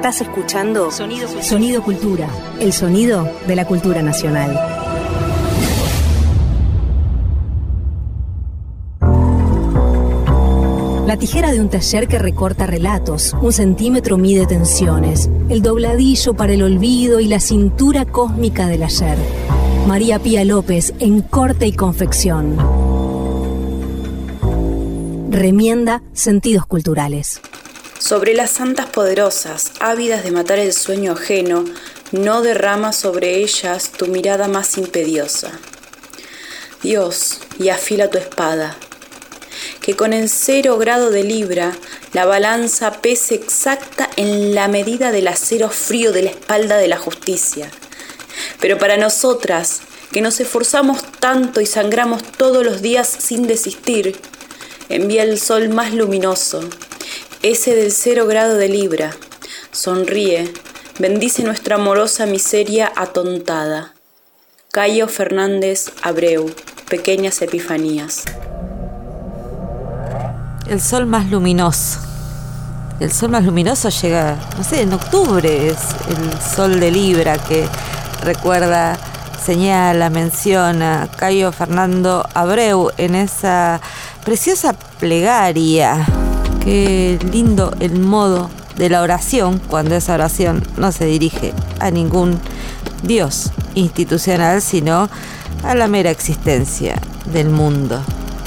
Estás escuchando Sonido, Sonido Cultura, el sonido de la cultura nacional. La tijera de un taller que recorta relatos, un centímetro mide tensiones, el dobladillo para el olvido y la cintura cósmica del ayer. María Pía López en corte y confección. Remienda sentidos culturales. Sobre las santas poderosas, ávidas de matar el sueño ajeno, no derrama sobre ellas tu mirada más impediosa. Dios, y afila tu espada, que con el cero grado de libra la balanza pese exacta en la medida del acero frío de la espalda de la justicia. Pero para nosotras, que nos esforzamos tanto y sangramos todos los días sin desistir, envía el sol más luminoso, ese del cero grado de libra. Sonríe, bendice nuestra amorosa miseria atontada. Cayo Fernández Abreu, Pequeñas Epifanías. El sol más luminoso. El sol más luminoso llega, no sé, en octubre es el sol de Libra que recuerda, señala, menciona Cayo Fernando Abreu en esa preciosa plegaria. Qué lindo el modo de la oración cuando esa oración no se dirige a ningún Dios institucional, sino a la mera existencia del mundo.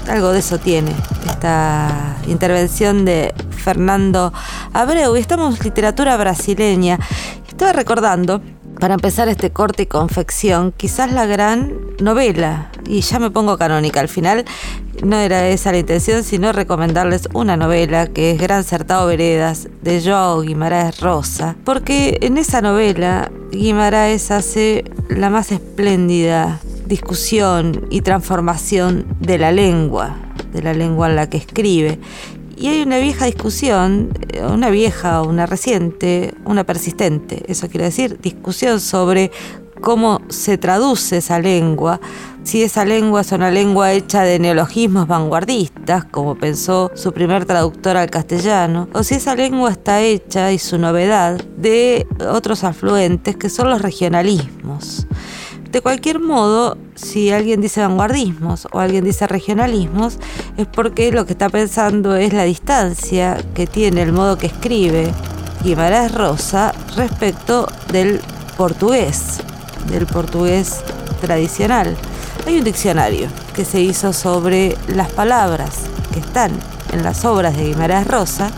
Algo de eso tiene esta intervención de Fernando Abreu. Estamos en literatura brasileña. Estaba recordando, para empezar este corte y confección, quizás la gran novela, y ya me pongo canónica, al final no era esa la intención, sino recomendarles una novela que es Gran Certado Veredas de Joao Guimaraes Rosa, porque en esa novela Guimaraes hace la más espléndida discusión y transformación de la lengua, de la lengua en la que escribe. Y hay una vieja discusión, eh, una vieja, una reciente, una persistente, eso quiere decir, discusión sobre cómo se traduce esa lengua, si esa lengua es una lengua hecha de neologismos vanguardistas, como pensó su primer traductor al castellano, o si esa lengua está hecha, y su novedad, de otros afluentes que son los regionalismos. De cualquier modo, si alguien dice vanguardismos o alguien dice regionalismos, es porque lo que está pensando es la distancia que tiene el modo que escribe Guimarães Rosa respecto del portugués, del portugués tradicional. Hay un diccionario que se hizo sobre las palabras que están en las obras de Guimarães Rosa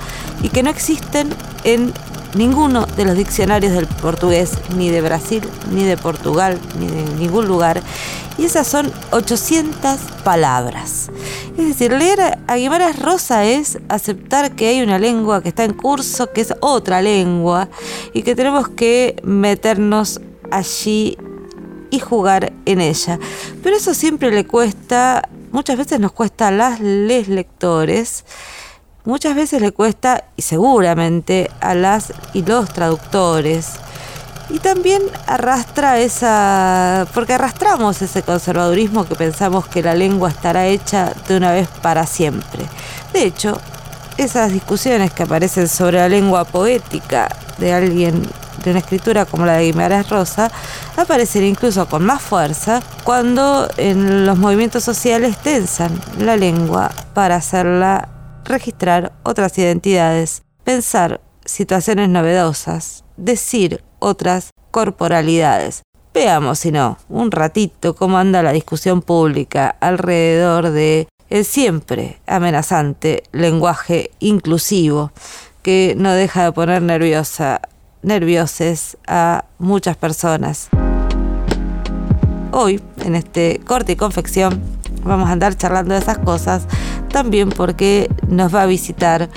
y que no existen en ninguno de los diccionarios del portugués, ni de Brasil, ni de Portugal, ni de ningún lugar. Y esas son 800 palabras. Es decir, leer a Guimarães Rosa es aceptar que hay una lengua que está en curso, que es otra lengua, y que tenemos que meternos allí y jugar en ella. Pero eso siempre le cuesta, muchas veces nos cuesta a las les lectores, muchas veces le cuesta, y seguramente, a las y los traductores. Y también arrastra esa, porque arrastramos ese conservadurismo que pensamos que la lengua estará hecha de una vez para siempre. De hecho, esas discusiones que aparecen sobre la lengua poética de alguien de una escritura como la de Guimarães Rosa aparecen incluso con más fuerza cuando en los movimientos sociales tensan la lengua para hacerla registrar otras identidades, pensar situaciones novedosas, decir otras corporalidades. Veamos, si no, un ratito cómo anda la discusión pública alrededor de el siempre amenazante lenguaje inclusivo que no deja de poner nerviosa, nervioses a muchas personas. Hoy, en este corte y confección, vamos a andar charlando de esas cosas, también porque nos va a visitar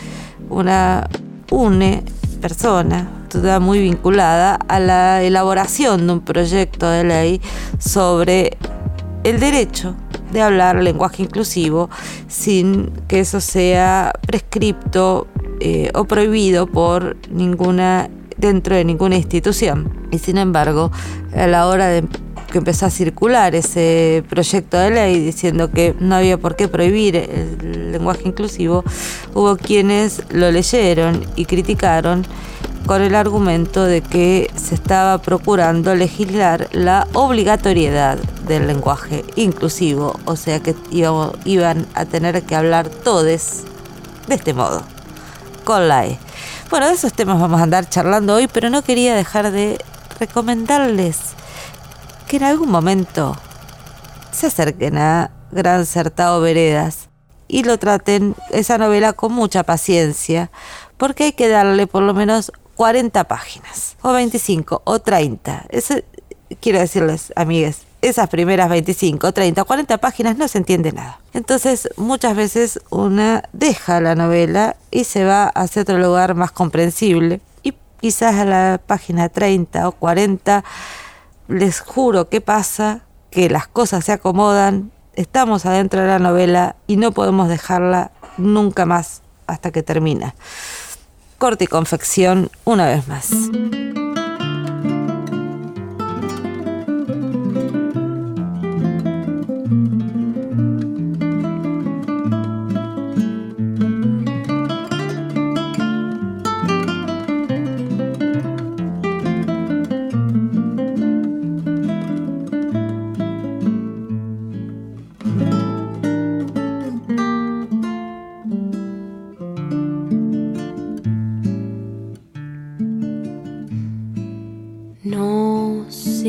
una une persona toda muy vinculada a la elaboración de un proyecto de ley sobre el derecho de hablar lenguaje inclusivo sin que eso sea prescripto eh, o prohibido por ninguna dentro de ninguna institución. Y sin embargo, a la hora de que empezó a circular ese proyecto de ley diciendo que no había por qué prohibir el lenguaje inclusivo, hubo quienes lo leyeron y criticaron con el argumento de que se estaba procurando legislar la obligatoriedad del lenguaje inclusivo, o sea que iban a tener que hablar todes de este modo, con la E. Bueno, de esos temas vamos a andar charlando hoy, pero no quería dejar de recomendarles que en algún momento se acerquen a Gran Certado Veredas y lo traten esa novela con mucha paciencia, porque hay que darle por lo menos 40 páginas, o 25, o 30. Eso, quiero decirles, amigues, esas primeras 25, 30, 40 páginas no se entiende nada. Entonces, muchas veces una deja la novela y se va hacia otro lugar más comprensible. Y quizás a la página 30 o 40, les juro que pasa, que las cosas se acomodan, estamos adentro de la novela y no podemos dejarla nunca más hasta que termina. Corte y confección una vez más.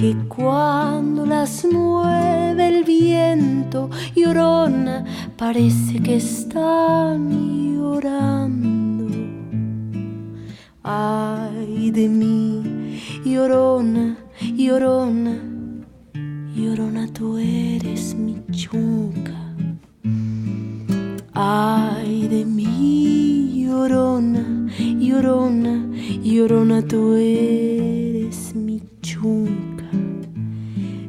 que cuando las mueve el viento llorona, parece que están llorando. Ay de mí, llorona, llorona, llorona, tú eres mi chunca. Ay de mí, llorona, llorona, llorona, tú eres mi chunca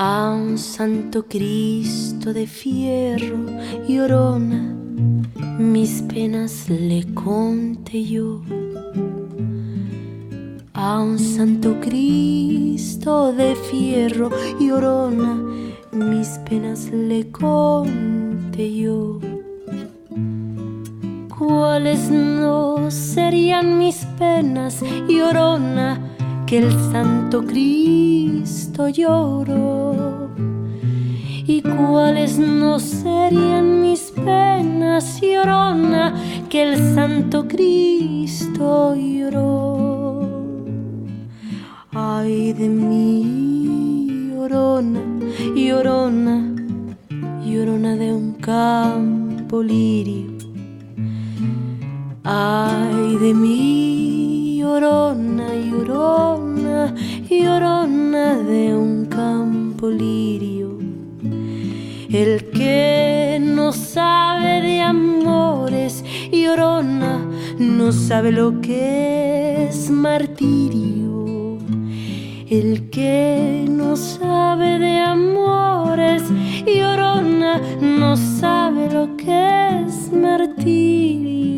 A un santo Cristo de fierro llorona, mis penas le conté yo. A un santo Cristo de fierro llorona, mis penas le conté yo. ¿Cuáles no serían mis penas, llorona? Que el Santo Cristo lloró. ¿Y cuáles no serían mis penas, llorona, que el Santo Cristo lloró? Ay de mí, llorona, llorona, llorona de un campo lirio. Ay de mí, llorona, llorona, llorona de un campo lirio. El que no sabe de amores, llorona, no sabe lo que es martirio. El que no sabe de amores, llorona, no sabe lo que es martirio.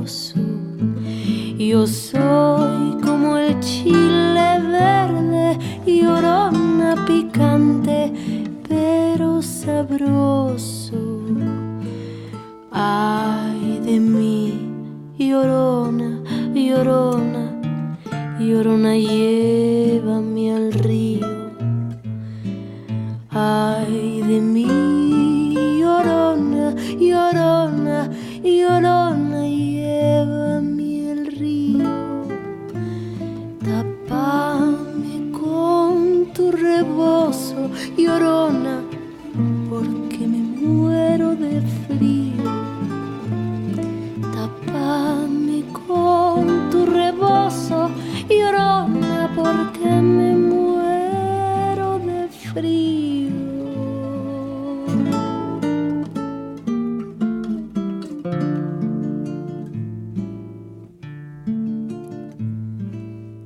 Yo soy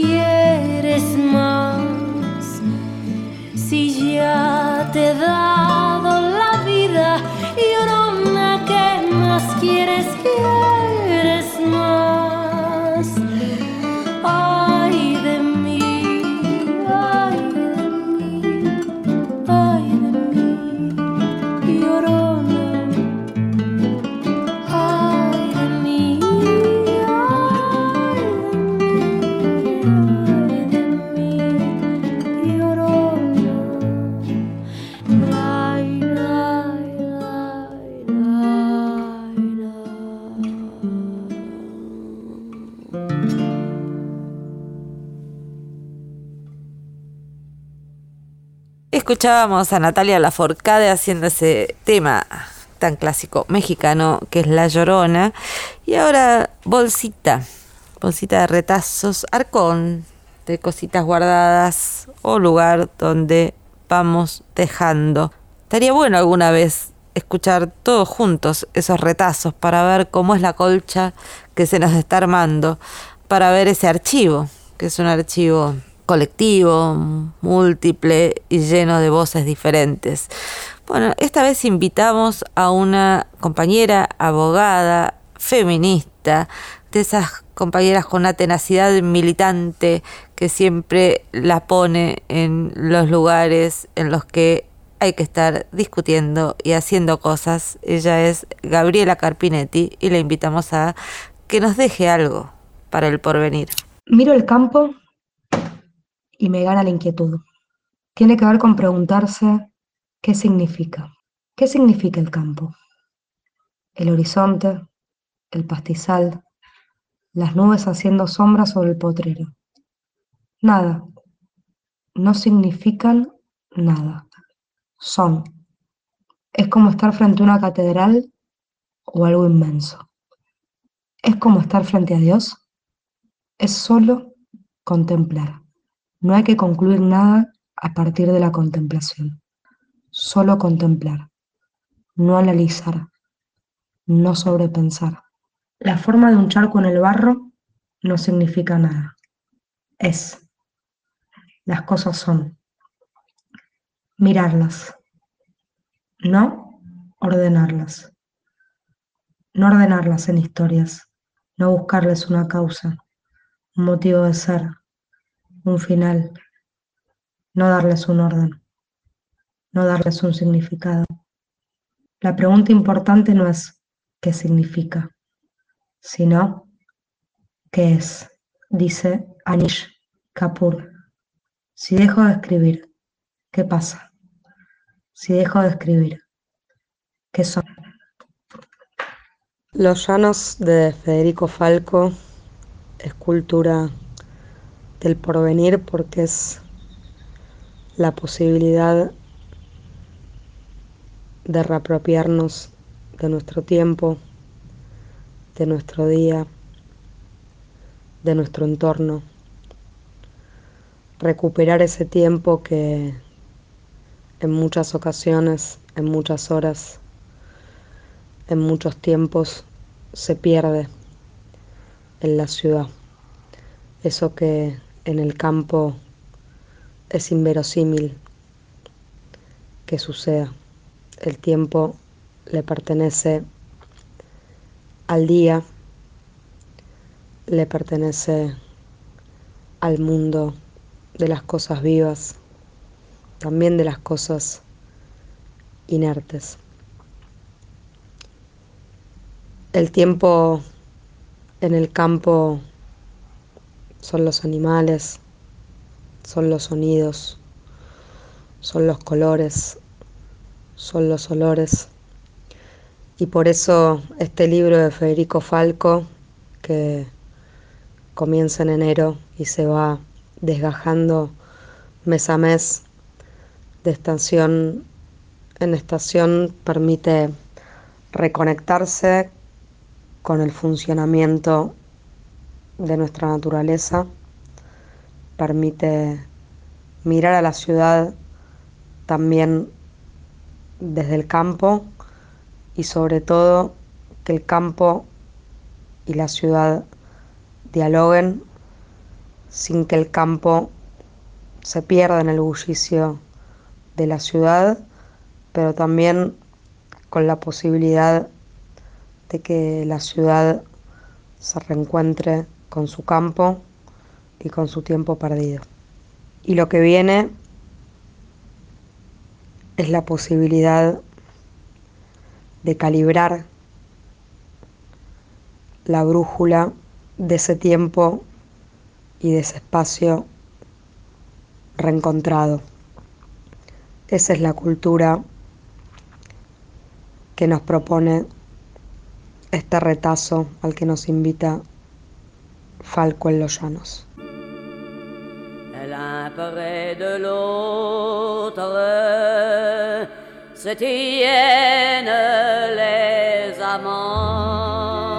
¿Quieres más? Si ya te he Escuchábamos a Natalia Laforcade haciendo ese tema tan clásico mexicano que es La Llorona. Y ahora Bolsita, bolsita de retazos, arcón de cositas guardadas o lugar donde vamos dejando. Estaría bueno alguna vez escuchar todos juntos esos retazos para ver cómo es la colcha que se nos está armando, para ver ese archivo, que es un archivo colectivo, múltiple y lleno de voces diferentes. Bueno, esta vez invitamos a una compañera abogada, feminista, de esas compañeras con una tenacidad militante que siempre la pone en los lugares en los que hay que estar discutiendo y haciendo cosas. Ella es Gabriela Carpinetti y la invitamos a que nos deje algo para el porvenir. Miro el campo y me gana la inquietud. Tiene que ver con preguntarse qué significa. ¿Qué significa el campo? El horizonte, el pastizal, las nubes haciendo sombra sobre el potrero. Nada. No significan nada. Son. Es como estar frente a una catedral o algo inmenso. Es como estar frente a Dios. Es solo contemplar. No hay que concluir nada a partir de la contemplación. Solo contemplar. No analizar. No sobrepensar. La forma de un charco en el barro no significa nada. Es. Las cosas son. Mirarlas. No ordenarlas. No ordenarlas en historias. No buscarles una causa, un motivo de ser, un final. No darles un orden. No darles un significado. La pregunta importante no es qué significa, sino ¿Qué es? Dice Anish Kapoor. Si dejo de escribir, ¿qué pasa? Si dejo de escribir, ¿qué son? Los llanos de Federico Falco, escultura del porvenir porque es la posibilidad de reapropiarnos de nuestro tiempo, de nuestro día, de nuestro entorno. Recuperar ese tiempo que en muchas ocasiones, en muchas horas, en muchos tiempos se pierde en la ciudad. Eso que en el campo es inverosímil que suceda. El tiempo le pertenece al día, le pertenece al mundo de las cosas vivas, también de las cosas inertes. El tiempo en el campo son los animales, son los sonidos, son los colores, son los olores. Y por eso este libro de Federico Falco, que comienza en enero y se va desgajando mes a mes, de estación en estación, permite reconectarse con el funcionamiento de nuestra naturaleza, permite mirar a la ciudad también desde el campo y sobre todo que el campo y la ciudad dialoguen sin que el campo se pierda en el bullicio de la ciudad, pero también con la posibilidad de que la ciudad se reencuentre con su campo y con su tiempo perdido. Y lo que viene es la posibilidad de calibrar la brújula de ese tiempo y de ese espacio reencontrado. Esa es la cultura que nos propone este retazo al que nos invita Falco en los llanos. L'un près se tiennent les amants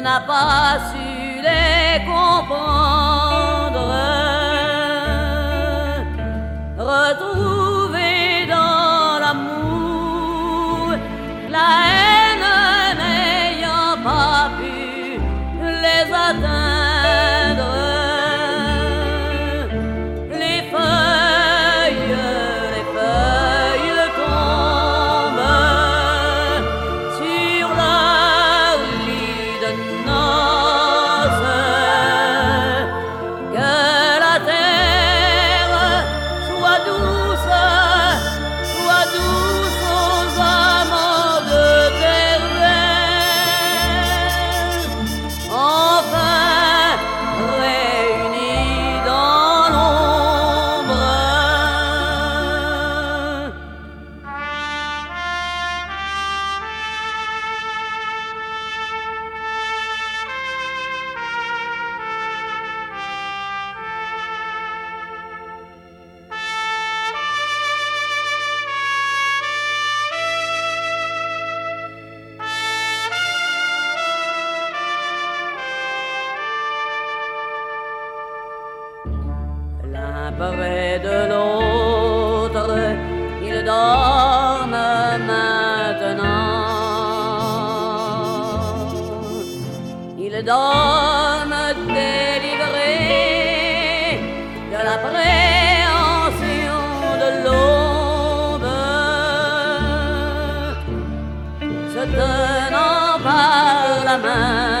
n'a pas su les comprendre. d'homme délivré de l'appréhension de l'aube, se tenant par la main.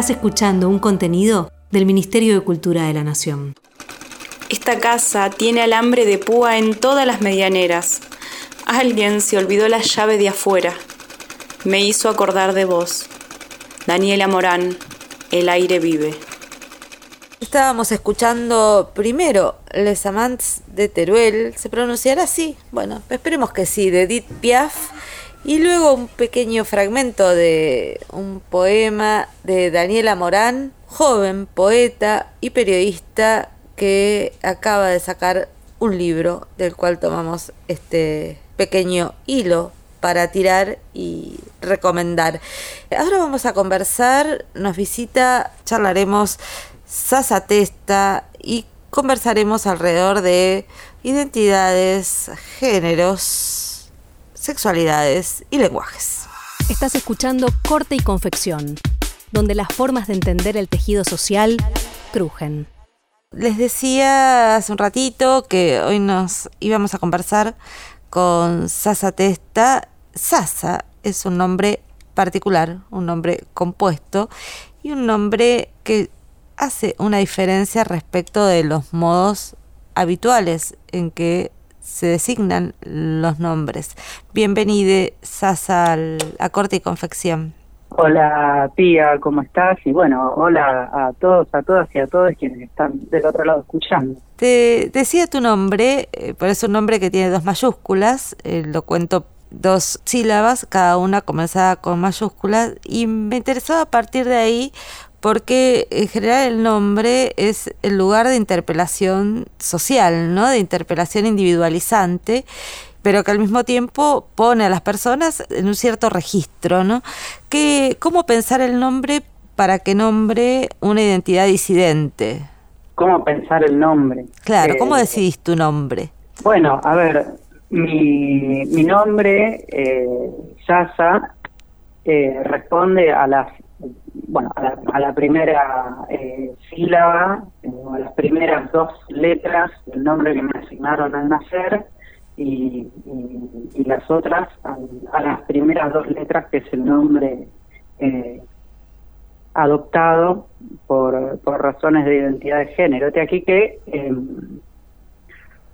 Estás escuchando un contenido del Ministerio de Cultura de la Nación. Esta casa tiene alambre de púa en todas las medianeras. Alguien se olvidó la llave de afuera. Me hizo acordar de vos. Daniela Morán, El aire vive. Estábamos escuchando primero Les Amants de Teruel, ¿se pronunciará así? Bueno, esperemos que sí, de Edith Piaf. Y luego un pequeño fragmento de un poema de Daniela Morán, joven poeta y periodista que acaba de sacar un libro del cual tomamos este pequeño hilo para tirar y recomendar. Ahora vamos a conversar, nos visita, charlaremos Sasa Testa y conversaremos alrededor de identidades, géneros, sexualidades y lenguajes. Estás escuchando Corte y Confección, donde las formas de entender el tejido social crujen. Les decía hace un ratito que hoy nos íbamos a conversar con Sasa Testa. Sasa es un nombre particular, un nombre compuesto y un nombre que hace una diferencia respecto de los modos habituales en que se designan los nombres. Bienvenide, Sasa, al- a Corte y Confección. Hola Pía, ¿cómo estás? Y bueno, hola a todos, a todas y a todos quienes están del otro lado escuchando. Te decía tu nombre, eh, pero es un nombre que tiene dos mayúsculas, eh, lo cuento dos sílabas, cada una comenzada con mayúsculas, y me interesaba a partir de ahí porque en general el nombre es el lugar de interpelación social, ¿no? De interpelación individualizante, pero que al mismo tiempo pone a las personas en un cierto registro, ¿no? Que, ¿Cómo pensar el nombre para que nombre una identidad disidente? ¿Cómo pensar el nombre? Claro, ¿cómo Eh, decidís tu nombre? Bueno, a ver, mi, mi nombre, eh, Yasa, eh, responde a las bueno a la, a la primera eh, sílaba o a las primeras dos letras del nombre que me asignaron al nacer y, las otras a, las primeras dos letras que es el nombre eh, adoptado por, por razones de identidad de género. De aquí que eh,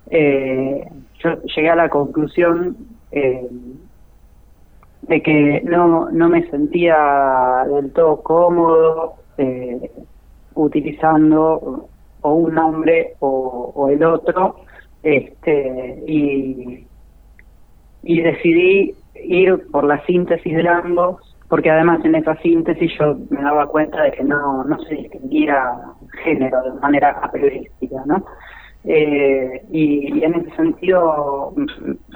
eh, yo llegué a la conclusión eh, de que no, no me sentía del todo cómodo eh, utilizando o un nombre o, el otro este y, y decidí ir por la síntesis de ambos porque además en esa síntesis yo me daba cuenta de que no, no se distinguía género de manera apriorística, ¿no? Eh, y, en ese sentido mm,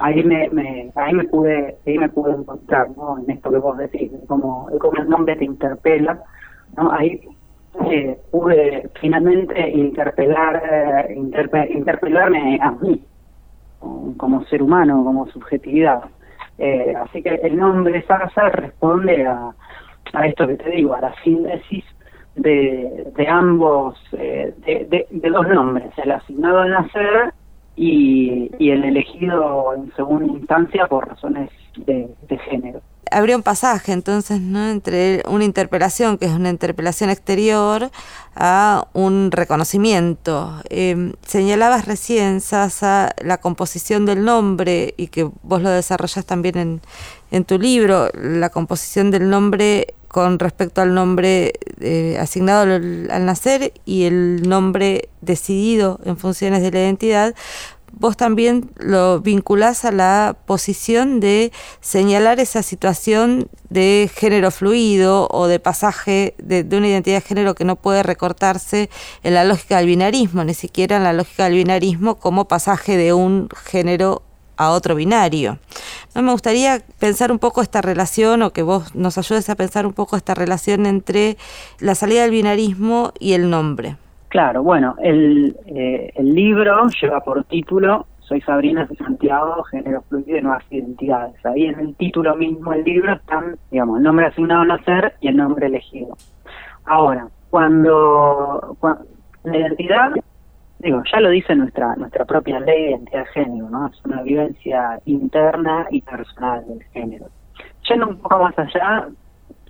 ahí me, me ahí me pude ahí me pude encontrar ¿no? en esto que vos decís de cómo, de cómo el nombre te interpela ¿no? ahí eh, pude finalmente interpelar eh, interpe- interpelarme a mí como- como ser humano como subjetividad Eh, así que el nombre Sasa responde a, a esto que te digo a la síntesis de, de ambos, eh, de, de- dos nombres, el asignado al nacer y, y el elegido en segunda instancia por razones de, de género. habría un pasaje entonces, ¿no? Entre una interpelación, que es una interpelación exterior, a un reconocimiento. Eh, señalabas recién, Sasa, la composición del nombre, y que vos lo desarrollas también en, en tu libro, la composición del nombre con respecto al nombre eh, asignado al, nacer y el nombre decidido en funciones de la identidad, vos también lo vinculás a la posición de señalar esa situación de género fluido o de pasaje de, una identidad de género que no puede recortarse en la lógica del binarismo, ni siquiera en la lógica del binarismo como pasaje de un género a otro binario. Me gustaría pensar un poco esta relación o que vos nos ayudes a pensar un poco esta relación entre la salida del binarismo y el nombre. Claro, bueno, el, eh, el libro lleva por título Soy Sabrina de Santiago, Género Fluido y Nuevas Identidades. Ahí en el título mismo del libro están, digamos, el nombre asignado a nacer y el nombre elegido. Ahora, cuando, cuando la identidad digo, ya lo dice nuestra nuestra propia ley de identidad de género, ¿no? Es una vivencia interna y personal del género. Yendo un poco más allá,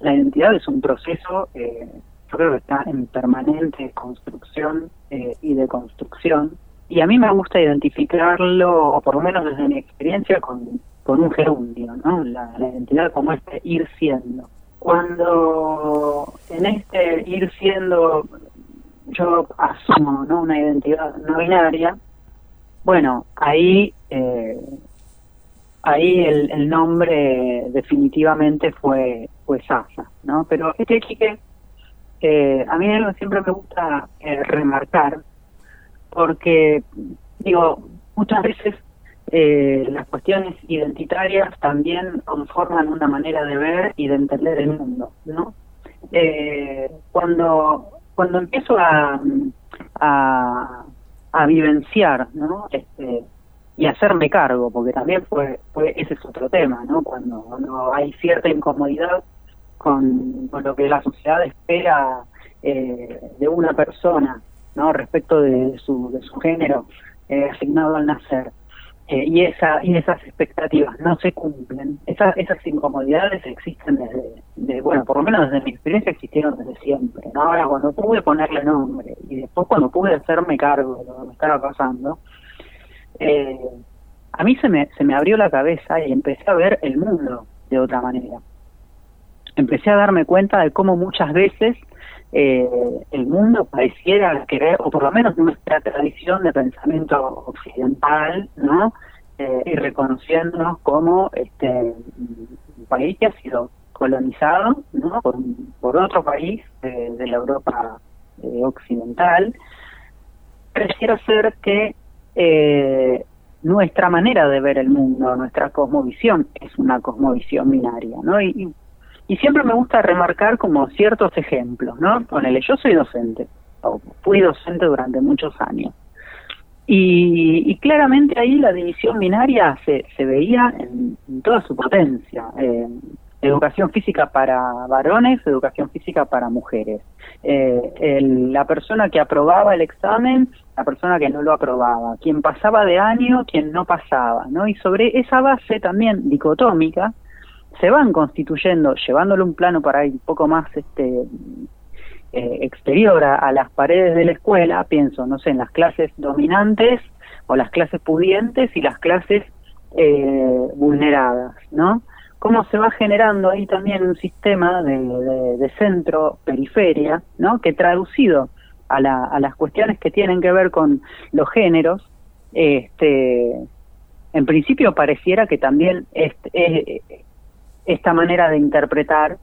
la identidad es un proceso, eh, creo que está en permanente construcción eh, y deconstrucción, y a mí me gusta identificarlo, o por lo menos desde mi experiencia, con, con un gerundio, ¿no? La, identidad como este ir siendo. Cuando en este ir siendo yo asumo ¿no? una identidad no binaria, bueno, ahí eh, ahí el, el, nombre definitivamente fue fue Sasa, ¿no? Pero este chique, eh, a mí siempre me gusta eh, remarcar, porque digo, muchas veces eh, las cuestiones identitarias también conforman una manera de ver y de entender el mundo, ¿no? Eh, cuando cuando empiezo a, a, vivenciar, ¿no? Este, y hacerme cargo, porque también fue, fue ese es otro tema, ¿no? Cuando hay cierta incomodidad con, con, lo que la sociedad espera eh, de una persona, ¿no? Respecto de su, de su género eh, asignado al nacer. Eh, y esa y esas expectativas no se cumplen esas esas incomodidades existen desde de, bueno por lo menos desde mi experiencia existieron desde siempre ¿no? ahora cuando pude ponerle nombre y después cuando pude hacerme cargo de lo que me estaba pasando eh, a mí se me se me abrió la cabeza y empecé a ver el mundo de otra manera empecé a darme cuenta de cómo muchas veces eh, el mundo pareciera querer, o por lo menos nuestra tradición de pensamiento occidental, ¿no? Eh, y reconociéndonos como este un país que ha sido colonizado, ¿no? Por, otro país de, la Europa eh, occidental, pareciera ser que nuestra manera de ver el mundo, nuestra cosmovisión es una cosmovisión binaria, ¿no? Y y siempre me gusta remarcar como ciertos ejemplos, ¿no? Ponele, yo soy docente, o fui docente durante muchos años. Y, y claramente ahí la división binaria se, se veía en, en toda su potencia. Eh, educación física para varones, educación física para mujeres. Eh, el, la persona que aprobaba el examen, la persona que no lo aprobaba, quien pasaba de año, quien no pasaba, ¿no? Y sobre esa base también dicotómica, se van constituyendo, llevándole un plano para ir un poco más este eh, exterior a, las paredes de la escuela, pienso, no sé, en las clases dominantes o las clases pudientes y las clases eh, vulneradas, ¿no? Cómo se va generando ahí también un sistema de, de, de centro-periferia, ¿no? Que traducido a, la, a las cuestiones que tienen que ver con los géneros, este, en principio pareciera que también este, eh, esta manera de interpretar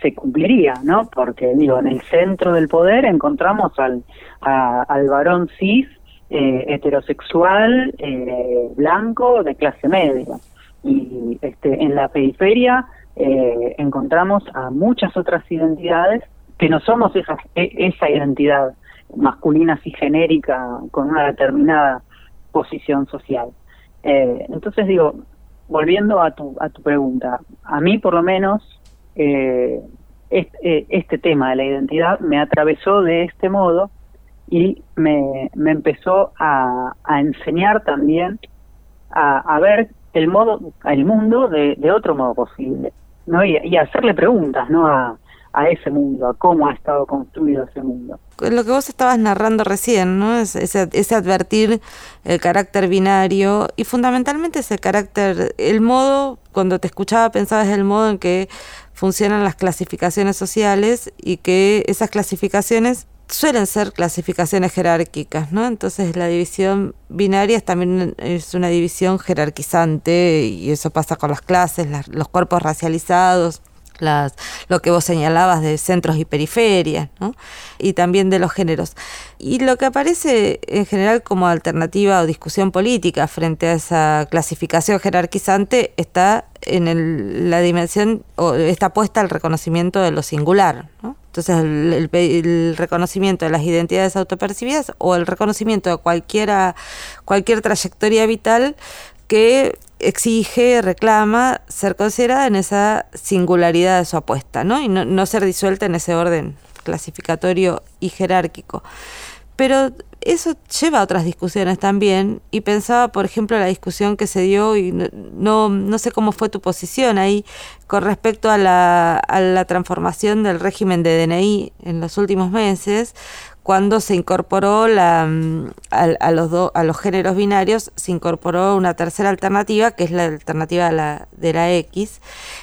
se cumpliría, ¿no? Porque digo, en el centro del poder encontramos al, al varón cis eh, heterosexual eh, blanco de clase media y este en la periferia eh, encontramos a muchas otras identidades que no somos esa, esa identidad masculina y genérica con una determinada posición social. Eh, entonces digo, volviendo a tu, a tu pregunta, a mí por lo menos eh, este, este, tema de la identidad me atravesó de este modo y me, me empezó a, a enseñar también a, a, ver el modo el mundo de, de otro modo posible ¿no? Y, y hacerle preguntas, ¿no? A, a ese mundo, a cómo ha estado construido ese mundo. Lo que vos estabas narrando recién, ¿no? Es, ese, advertir el carácter binario y fundamentalmente ese carácter, el modo, cuando te escuchaba pensabas el modo en que funcionan las clasificaciones sociales y que esas clasificaciones suelen ser clasificaciones jerárquicas, ¿no? Entonces la división binaria es también es una división jerarquizante y eso pasa con las clases, las, los cuerpos racializados, las, lo que vos señalabas de centros y periferias, ¿no? y también de los géneros. Y lo que aparece en general como alternativa o discusión política frente a esa clasificación jerarquizante está en el, la dimensión, o está puesta al reconocimiento de lo singular. ¿no? Entonces, el, el, reconocimiento de las identidades autopercibidas o el reconocimiento de cualquiera, cualquier trayectoria vital que exige, reclama ser considerada en esa singularidad de su apuesta, ¿no? Y no, no ser disuelta en ese orden clasificatorio y jerárquico. Pero eso lleva a otras discusiones también y pensaba, por ejemplo, la discusión que se dio y no, no, sé cómo fue tu posición ahí con respecto a la, a la transformación del régimen de DNI en los últimos meses, cuando se incorporó la, a, a, los do, a los géneros binarios, se incorporó una tercera alternativa, que es la alternativa de la, X,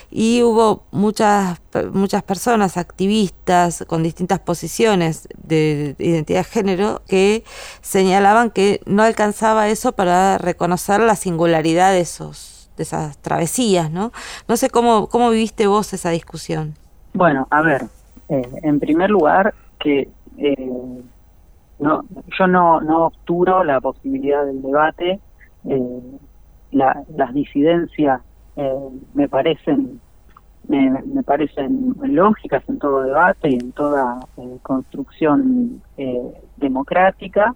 y hubo muchas, muchas personas, activistas, con distintas posiciones de, de identidad de género, que señalaban que no alcanzaba eso para reconocer la singularidad de esos de esas travesías, ¿no? No sé cómo, cómo viviste vos esa discusión. Bueno, a ver, eh, en primer lugar, que eh, no, yo no, no obturo la posibilidad del debate. Eh, la, las disidencias eh, me parecen me, parecen lógicas en todo debate y en toda construcción democrática,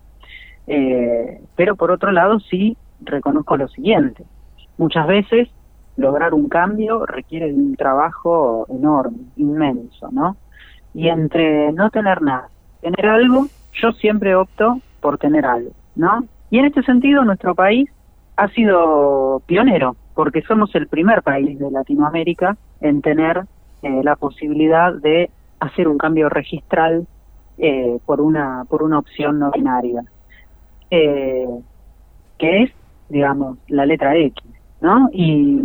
pero por otro lado sí reconozco lo siguiente. Muchas veces lograr un cambio requiere de un trabajo enorme, inmenso, ¿no? Y entre no tener nada tener algo, yo siempre opto por tener algo, ¿no? Y en este sentido nuestro país ha sido pionero, porque somos el primer país de Latinoamérica en tener eh, la posibilidad de hacer un cambio registral eh, por una por una opción no binaria, eh, que es, digamos, la letra X, ¿no? Y,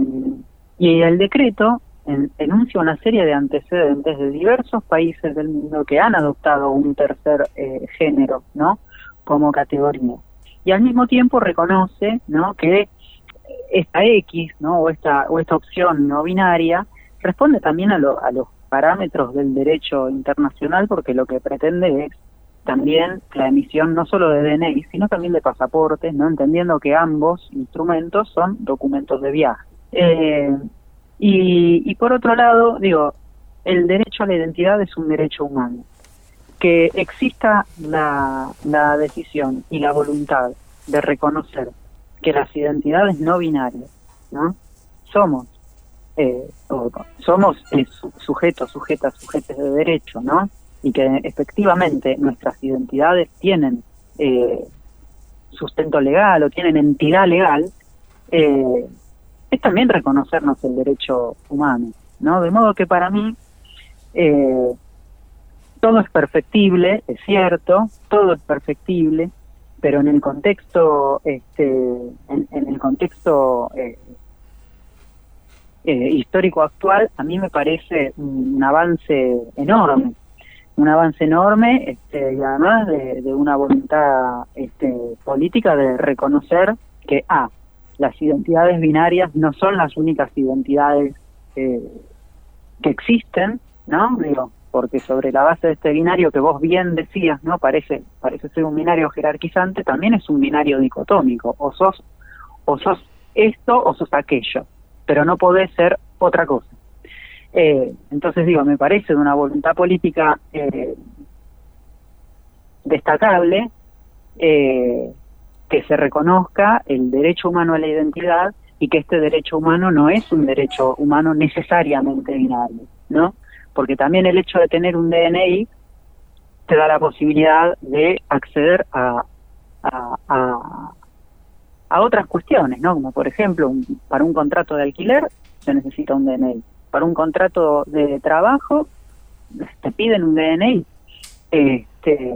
y el decreto en, enuncia una serie de antecedentes de diversos países del mundo que han adoptado un tercer eh, género, ¿no? Como categoría. Y al mismo tiempo reconoce, ¿no? Que esta X, ¿no? O esta, o esta opción no binaria responde también a, lo, a los parámetros del derecho internacional porque lo que pretende es también la emisión no solo de DNI, sino también de pasaportes, ¿no? entendiendo que ambos instrumentos son documentos de viaje. Eh, y, y por otro lado, digo, el derecho a la identidad es un derecho humano. Que exista la, la decisión y la voluntad de reconocer que las identidades no binarias, ¿no? Somos, eh, somos eh, sujetos, sujetas, sujetos de derecho, ¿no? Y que efectivamente nuestras identidades tienen eh, sustento legal o tienen entidad legal, eh, es también reconocernos el derecho humano, ¿no? De modo que para mí eh, todo es perfectible, es cierto, todo es perfectible, pero en el contexto, este, en, el contexto eh, eh, histórico actual, a mí me parece un, avance enorme, un avance enorme, este, y además de, de una voluntad este, política de reconocer que a ah, las identidades binarias no son las únicas identidades eh, que existen, ¿no? Digo, porque sobre la base de este binario que vos bien decías, ¿no? Parece, parece ser un binario jerarquizante, también es un binario dicotómico, o sos, o sos esto o sos aquello, pero no podés ser otra cosa. Eh, entonces digo, me parece de una voluntad política eh, destacable eh, que se reconozca el derecho humano a la identidad y que este derecho humano no es un derecho humano necesariamente binario, ¿no? Porque también el hecho de tener un DNI te da la posibilidad de acceder a, a, a, a otras cuestiones, ¿no? Como por ejemplo, un, para un contrato de alquiler se necesita un DNI. para un contrato de trabajo, te piden un DNI. Este,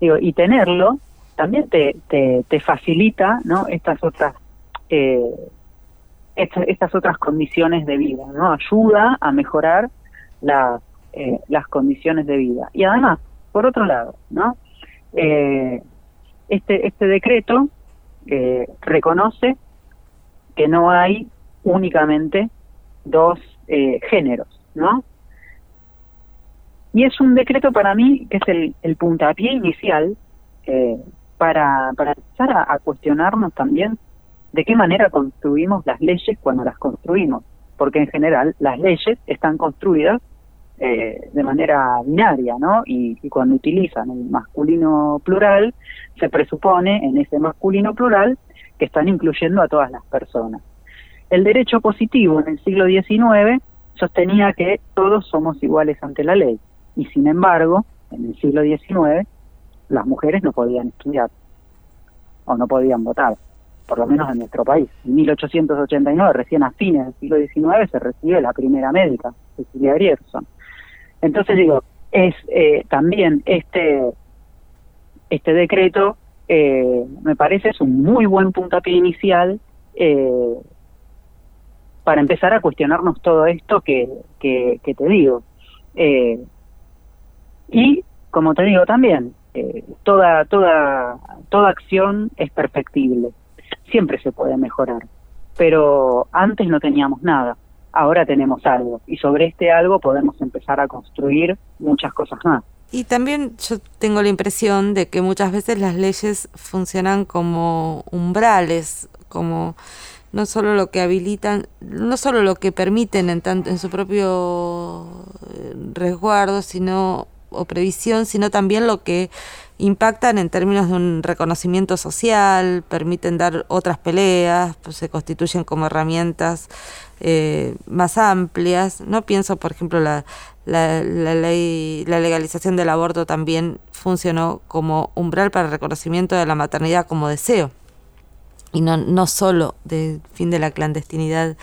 digo, y tenerlo también te, te, facilita ¿no? estas otras eh, estas, estas otras condiciones de vida, ¿no? Ayuda a mejorar las, eh, las condiciones de vida. Y además, por otro lado, ¿no? Eh, este, este decreto eh, reconoce que no hay únicamente dos eh, géneros, ¿no? Y es un decreto para mí que es el, el puntapié inicial eh, para, para empezar a, cuestionarnos también de qué manera construimos las leyes cuando las construimos, porque en general las leyes están construidas eh, de manera binaria, ¿no? Y, y cuando utilizan el masculino plural, se presupone en ese masculino plural que están incluyendo a todas las personas. El derecho positivo en el siglo XIX sostenía que todos somos iguales ante la ley, y sin embargo, en el siglo XIX, las mujeres no podían estudiar o no podían votar por lo menos en nuestro país. En 1889, recién a fines del siglo XIX, se recibe la primera médica, Cecilia Grierson. Entonces digo, es eh, también este, este decreto, eh, me parece, es un muy buen puntapié inicial eh, para empezar a cuestionarnos todo esto que, que, que te digo. Eh, y, como te digo también, eh, toda, toda, toda acción es perfectible siempre se puede mejorar. Pero antes no teníamos nada, ahora tenemos algo y sobre este algo podemos empezar a construir muchas cosas más. Y también yo tengo la impresión de que muchas veces las leyes funcionan como umbrales, como no solo lo que habilitan, no solo lo que permiten en, tanto, en su propio eh, resguardo, sino o previsión, sino también lo que impactan en términos de un reconocimiento social, permiten dar otras peleas, pues se constituyen como herramientas eh, más amplias. No pienso, por ejemplo, la, la, la, ley, la legalización del aborto también funcionó como umbral para el reconocimiento de la maternidad como deseo y no, no solo del fin de la clandestinidad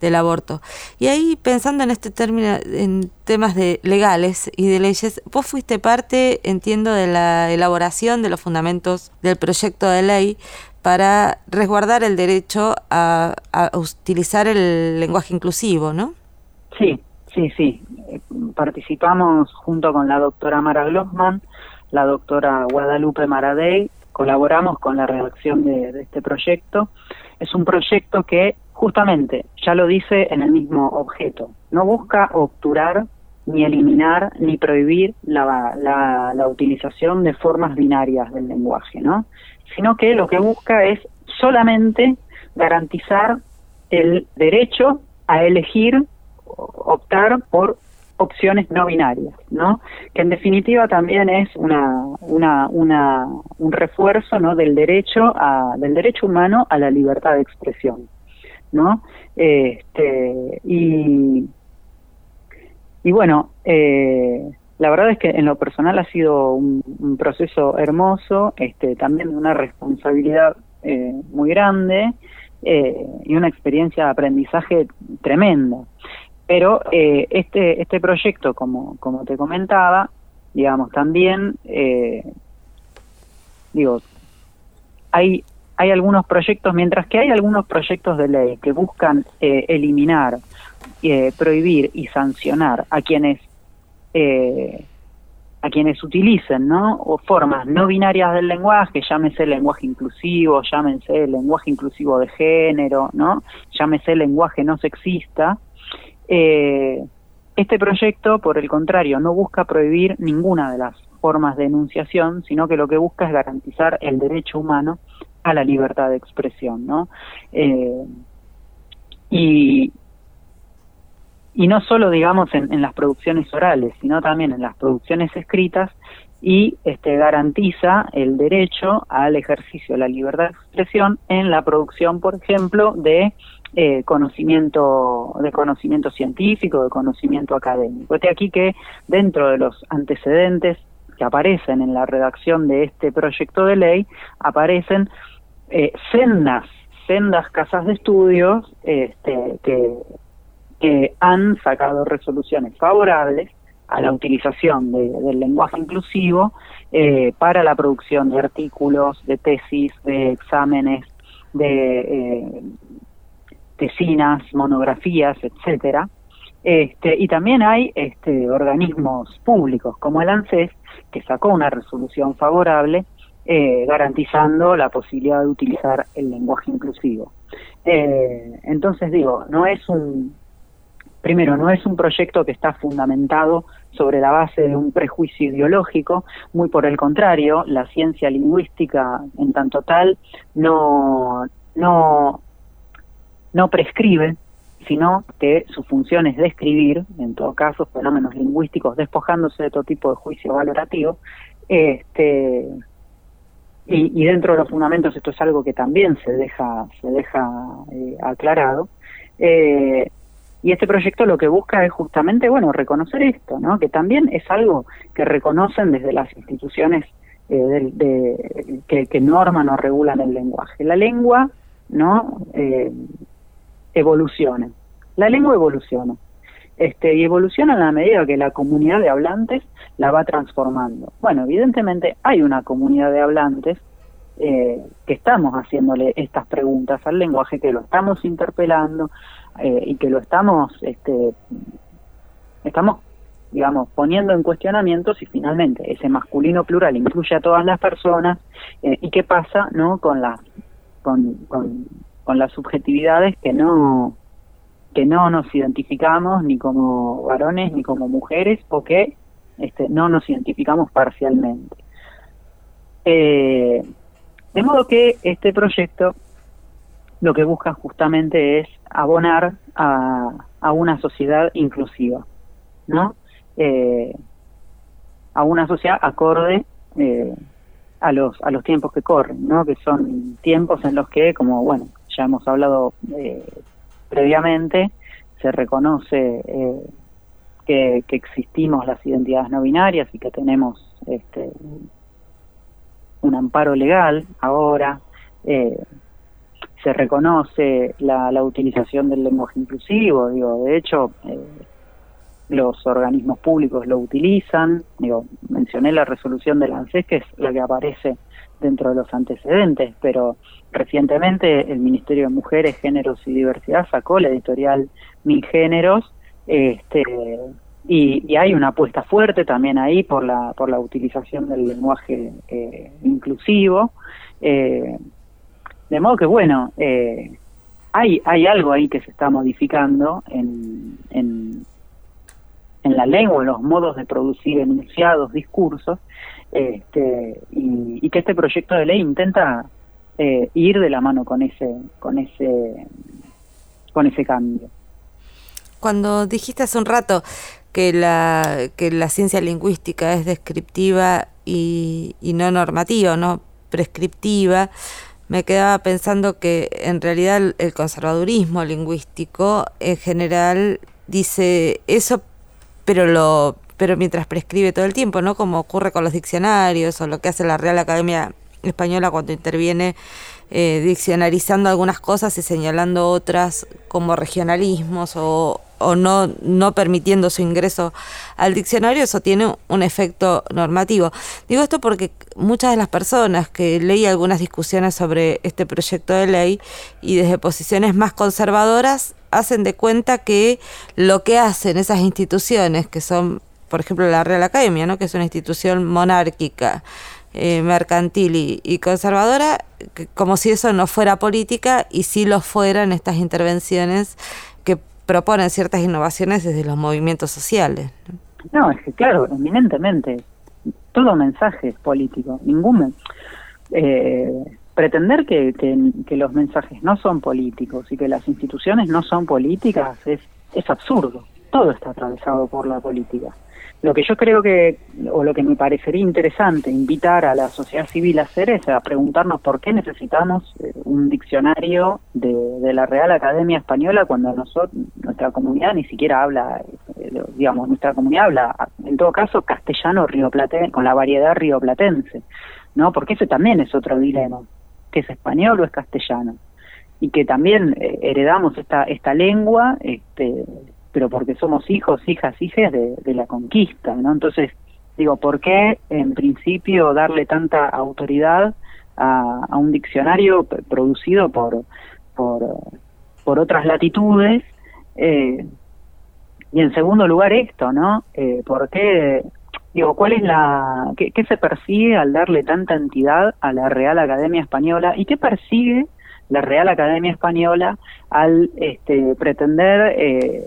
del aborto. Y ahí, pensando en este término, en temas de legales y de leyes, vos fuiste parte, entiendo, de la elaboración de los fundamentos del proyecto de ley para resguardar el derecho a, utilizar el lenguaje inclusivo, ¿no? Sí, sí, sí. Participamos junto con la doctora Mara Glossman, la doctora Guadalupe Maradei, colaboramos con la redacción de este proyecto. Es un proyecto que justamente, ya lo dice en el mismo objeto, no busca obturar ni eliminar ni prohibir la, la, la, utilización de formas binarias del lenguaje, ¿no? Sino que lo que busca es solamente garantizar el derecho a elegir, optar por opciones no binarias, ¿no? Que en definitiva también es una, una, una, un refuerzo, ¿no? Del derecho a, del derecho humano a la libertad de expresión. ¿No? Este, y, y bueno, eh, la verdad es que en lo personal ha sido un, proceso hermoso, este, también una responsabilidad eh, muy grande eh, y una experiencia de aprendizaje tremenda. Pero este, este proyecto, como, como te comentaba, digamos, también, digo, hay hay algunos proyectos, mientras que hay algunos proyectos de ley que buscan eh, eliminar, eh, prohibir y sancionar a quienes eh, a quienes utilicen, ¿no? O formas no binarias del lenguaje, llámese lenguaje inclusivo, llámense lenguaje inclusivo de género, ¿no? Llámese lenguaje no sexista. Eh, este proyecto, por el contrario, no busca prohibir ninguna de las formas de enunciación, sino que lo que busca es garantizar el derecho humano a la libertad de expresión, ¿no? Eh, y, no solo, digamos, en, en, las producciones orales, sino también en las producciones escritas y este, garantiza el derecho al ejercicio de la libertad de expresión en la producción, por ejemplo, de eh, conocimiento de conocimiento científico, de conocimiento académico. Este aquí que dentro de los antecedentes que aparecen en la redacción de este proyecto de ley aparecen eh, sendas, sendas casas de estudios este, que, han sacado resoluciones favorables a la utilización de- del lenguaje inclusivo eh, para la producción de artículos, de tesis, de exámenes, de eh, tesinas, monografías, etcétera. Este, y también hay este, organismos públicos como el ANSES que sacó una resolución favorable eh, garantizando la posibilidad de utilizar el lenguaje inclusivo. Eh, entonces digo, no es un, primero, no es un proyecto que está fundamentado sobre la base de un prejuicio ideológico, muy por el contrario, la ciencia lingüística en tanto tal no, no, no prescribe, sino que su función es describir, en todo caso, fenómenos lingüísticos, despojándose de todo tipo de juicio valorativo, este, y, dentro de los fundamentos esto es algo que también se deja, se deja eh, aclarado. Eh, y este proyecto lo que busca es justamente, bueno, reconocer esto, ¿no? Que también es algo que reconocen desde las instituciones eh, de, que, que norman o regulan el lenguaje. La lengua, ¿no? Eh, evoluciona. La lengua evoluciona. Este, y evoluciona en la medida que la comunidad de hablantes la va transformando. Bueno, evidentemente hay una comunidad de hablantes eh, que estamos haciéndole estas preguntas al lenguaje, que lo estamos interpelando eh, y que lo estamos, este, estamos, digamos, poniendo en cuestionamiento si finalmente ese masculino plural incluye a todas las personas eh, y qué pasa, ¿no? Con las, con, con las subjetividades que no que no nos identificamos ni como varones ni como mujeres o que este, no nos identificamos parcialmente. Eh, de modo que este proyecto lo que busca justamente es abonar a, a una sociedad inclusiva, ¿no? Eh, a una sociedad acorde eh, a los a los tiempos que corren, ¿no? Que son tiempos en los que, como bueno, ya hemos hablado eh, previamente, se reconoce eh, que, existimos las identidades no binarias y que tenemos este, un amparo legal ahora, eh, se reconoce la, la utilización del lenguaje inclusivo, digo, de hecho, eh, los organismos públicos lo utilizan, digo, mencioné la resolución del ANSES, que es la que aparece dentro de los antecedentes, pero recientemente el Ministerio de Mujeres, Géneros y Diversidad sacó la editorial Mil Géneros, este, y, hay una apuesta fuerte también ahí por la, por la utilización del lenguaje eh, inclusivo. Eh, de modo que, bueno, eh, hay, hay algo ahí que se está modificando en, en, en la lengua, en los modos de producir enunciados, discursos, este, que este proyecto de ley intenta eh, ir de la mano con ese, con ese, con ese cambio. Cuando dijiste hace un rato que la, que la ciencia lingüística es descriptiva y, y no normativa, no prescriptiva, me quedaba pensando que en realidad el, el conservadurismo lingüístico en general dice eso, pero lo pero mientras prescribe todo el tiempo, ¿no? Como ocurre con los diccionarios o lo que hace la Real Academia Española cuando interviene eh, diccionarizando algunas cosas y señalando otras como regionalismos o, o no, no permitiendo su ingreso al diccionario, eso tiene un efecto normativo. Digo esto porque muchas de las personas que leí algunas discusiones sobre este proyecto de ley y desde posiciones más conservadoras hacen de cuenta que lo que hacen esas instituciones que son por ejemplo, la Real Academia, ¿no? que es una institución monárquica, eh, mercantil y, y conservadora, que, como si eso no fuera política y sí lo fueran estas intervenciones que proponen ciertas innovaciones desde los movimientos sociales. ¿no? Es que claro, eminentemente, todo mensaje es político, ningún eh, pretender que, que, que los mensajes no son políticos y que las instituciones no son políticas es, es absurdo, todo está atravesado por la política. Lo que yo creo que, o lo que me parecería interesante invitar a la sociedad civil a hacer es a preguntarnos por qué necesitamos eh, un diccionario de, de la Real Academia Española cuando nosotros, nuestra comunidad ni siquiera habla, eh, digamos, nuestra comunidad habla, en todo caso, castellano rioplatense, con la variedad rioplatense, ¿no? Porque ese también es otro dilema, que es español o es castellano. y que también eh, heredamos esta, esta lengua, este, pero porque somos hijos, hijas, hijas de, de la conquista, ¿no? Entonces, digo, ¿por qué en principio darle tanta autoridad a, a un diccionario producido por, por, por otras latitudes? Eh, y en segundo lugar esto, ¿no? Eh, ¿Por qué, digo, cuál es la, qué, qué se persigue al darle tanta entidad a la Real Academia Española y qué persigue la Real Academia Española al este, pretender eh,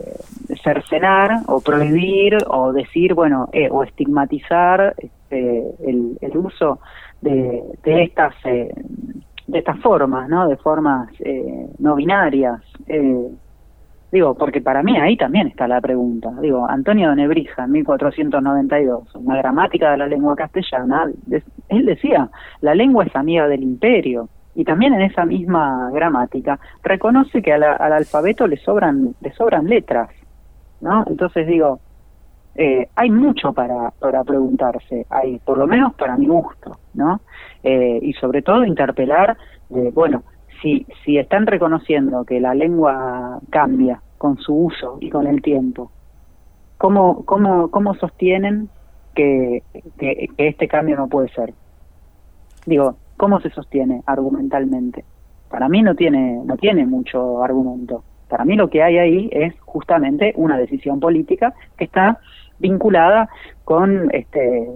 cercenar o prohibir o decir, bueno, eh, o estigmatizar este, el, uso de, estas eh, de estas formas, ¿no? De formas eh, no binarias. Eh, digo, porque para mí ahí también está la pregunta. Digo, Antonio de Nebrija, en 1492, una gramática de la lengua castellana, él decía, la lengua es amiga del imperio. Y también en esa misma gramática reconoce que al alfabeto le sobran, le sobran letras, ¿no? Entonces digo, eh, hay mucho para, para preguntarse, hay por lo menos para mi gusto, ¿no? Eh, y sobre todo interpelar, bueno, si, si están reconociendo que la lengua cambia con su uso y con el tiempo, ¿cómo, cómo, cómo sostienen que, que, que este cambio no puede ser? Digo, ¿cómo se sostiene argumentalmente? Para mí no tiene, no tiene mucho argumento. Para mí lo que hay ahí es justamente una decisión política que está vinculada con este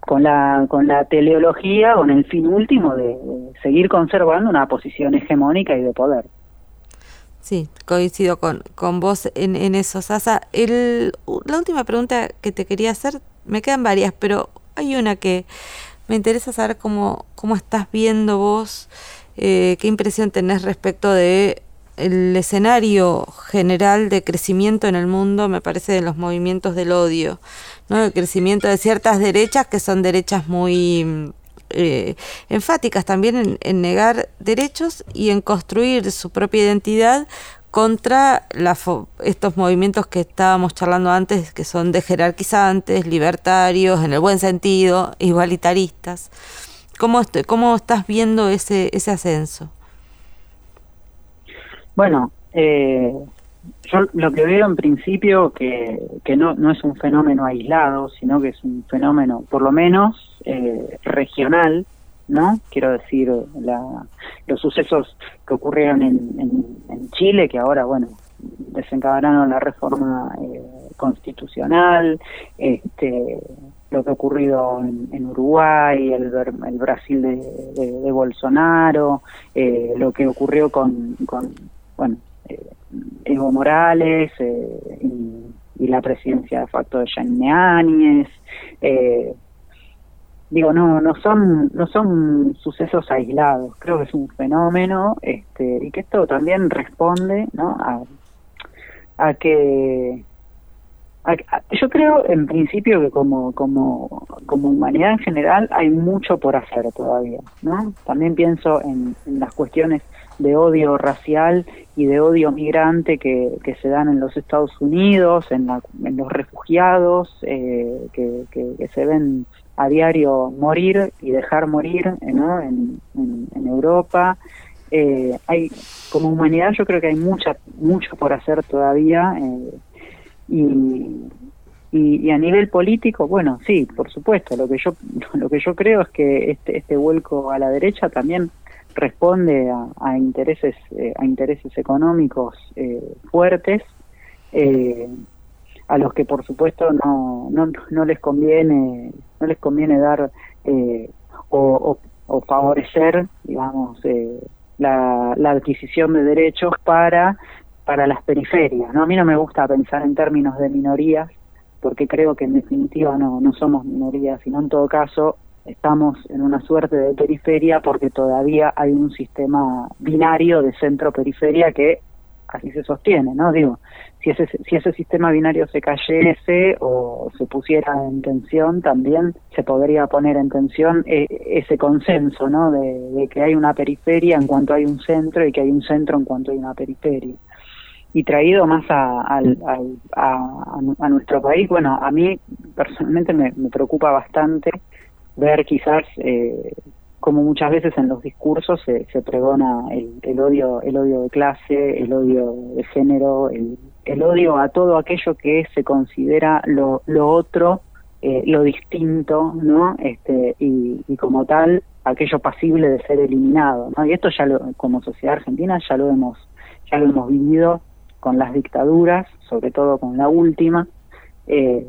con la con la teleología con el fin último de, seguir conservando una posición hegemónica y de poder Sí, coincido con, con vos en, en eso, Sasa. La última pregunta que te quería hacer, me quedan varias, pero hay una que me interesa saber cómo, cómo estás viendo vos, eh, qué impresión tenés respecto de el escenario general de crecimiento en el mundo, me parece, de los movimientos del odio, ¿no? El crecimiento de ciertas derechas que son derechas muy eh, enfáticas también en, en, negar derechos y en construir su propia identidad contra la estos movimientos que estábamos charlando antes, que son de jerarquizantes, libertarios, en el buen sentido, igualitaristas. ¿Cómo, cómo estás viendo ese, ese ascenso? Bueno, eh, yo lo que veo en principio que, que no, no es un fenómeno aislado, sino que es un fenómeno por lo menos eh, regional, ¿no? Quiero decir, la, los sucesos que ocurrieron en, en, en, Chile, que ahora, bueno, desencadenaron la reforma eh, constitucional, este, lo que ha ocurrido en, en Uruguay, el, el Brasil de, de, Bolsonaro, eh, lo que ocurrió con, con bueno, eh, Evo Morales eh, y, la presidencia de facto de Janine Áñez. Eh, digo, no, no son, no son sucesos aislados, creo que es un fenómeno este, y que esto también responde ¿no? a, a que yo creo en principio que como, como, como humanidad en general hay mucho por hacer todavía, ¿no? También pienso en, en las cuestiones de odio racial y de odio migrante que, que se dan en los Estados Unidos, en, la, en los refugiados, eh, que, que, se ven a diario morir y dejar morir ¿no? en, Europa. Eh, hay como humanidad yo creo que hay mucha mucho por hacer todavía eh, y, y, y, a nivel político bueno sí por supuesto lo que yo lo que yo creo es que este este vuelco a la derecha también responde a, a intereses eh, a intereses económicos eh, fuertes eh, a los que por supuesto no, no, no les conviene no les conviene dar eh, o, o, favorecer digamos eh, la, la, adquisición de derechos para para las periferias no a mí no me gusta pensar en términos de minorías porque creo que en definitiva no no somos minorías sino en todo caso estamos en una suerte de periferia porque todavía hay un sistema binario de centro-periferia que así se sostiene, ¿no? Digo, si ese, si ese sistema binario se cayese o se pusiera en tensión, también se podría poner en tensión eh, ese consenso, ¿no? De, de, que hay una periferia en cuanto hay un centro y que hay un centro en cuanto hay una periferia. Y traído más a, a, a, a nuestro país, bueno, a mí personalmente me, me preocupa bastante ver quizás eh, como muchas veces en los discursos se, pregona el, el, odio el odio de clase el odio de género el, el odio a todo aquello que se considera lo, lo otro eh, lo distinto no este y, y, como tal aquello pasible de ser eliminado no y esto ya lo, como sociedad argentina ya lo hemos ya lo hemos vivido con las dictaduras sobre todo con la última eh,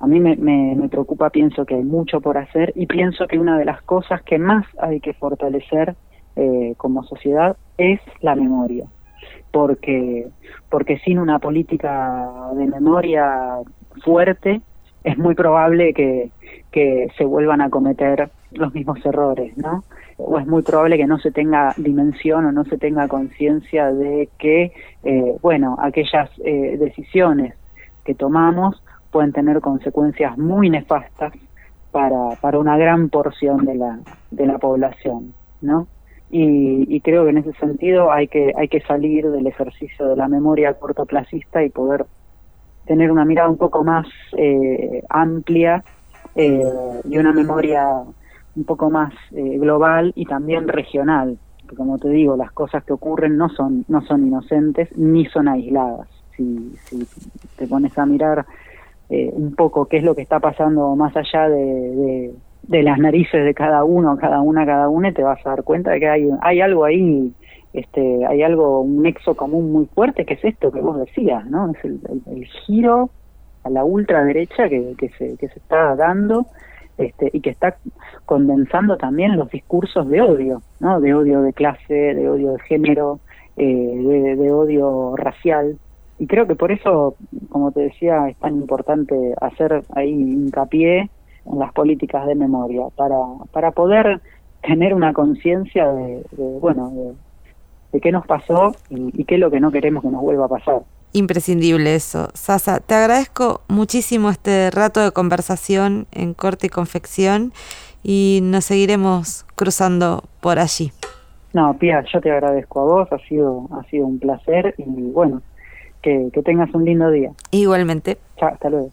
a mí me, me, preocupa, pienso que hay mucho por hacer y pienso que una de las cosas que más hay que fortalecer eh, como sociedad es la memoria, porque, porque sin una política de memoria fuerte es muy probable que, que se vuelvan a cometer los mismos errores, ¿no? O es muy probable que no se tenga dimensión o no se tenga conciencia de que, eh, bueno, aquellas eh, decisiones que tomamos pueden tener consecuencias muy nefastas para, para una gran porción de la, de la población, ¿no? Y, y, creo que en ese sentido hay que, hay que salir del ejercicio de la memoria cortoplacista y poder tener una mirada un poco más eh, amplia eh, y una memoria un poco más eh, global y también regional. Que como te digo, las cosas que ocurren no son, no son inocentes ni son aisladas. Si, si te pones a mirar eh, un poco qué es lo que está pasando más allá de, de, las narices de cada uno, cada una, cada una, y te vas a dar cuenta de que hay, hay algo ahí, este, hay algo, un nexo común muy fuerte, que es esto que vos decías, ¿no? Es el, el, giro a la ultraderecha que, que, se, que se está dando este, y que está condensando también los discursos de odio, ¿no? De odio de clase, de odio de género, eh, de odio racial, y creo que por eso, como te decía, es tan importante hacer ahí hincapié en las políticas de memoria, para, para poder tener una conciencia de, de, bueno, de, de, qué nos pasó y, y qué es lo que no queremos que nos vuelva a pasar. Imprescindible eso. Sasa, te agradezco muchísimo este rato de conversación en corte y confección y nos seguiremos cruzando por allí. No, Pia, yo te agradezco a vos, ha sido, ha sido un placer y bueno, que, que tengas un lindo día. Igualmente. Chao, hasta luego.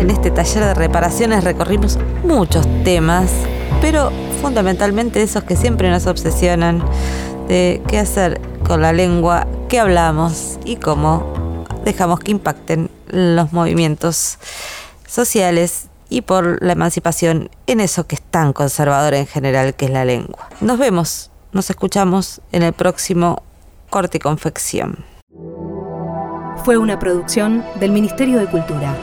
En este taller de reparaciones recorrimos muchos temas, pero fundamentalmente esos que siempre nos obsesionan, de qué hacer con la lengua, qué hablamos y cómo dejamos que impacten los movimientos sociales y por la emancipación en eso que es tan conservador en general que es la lengua. Nos vemos, nos escuchamos en el próximo Corte y Confección. Fue una producción del Ministerio de Cultura.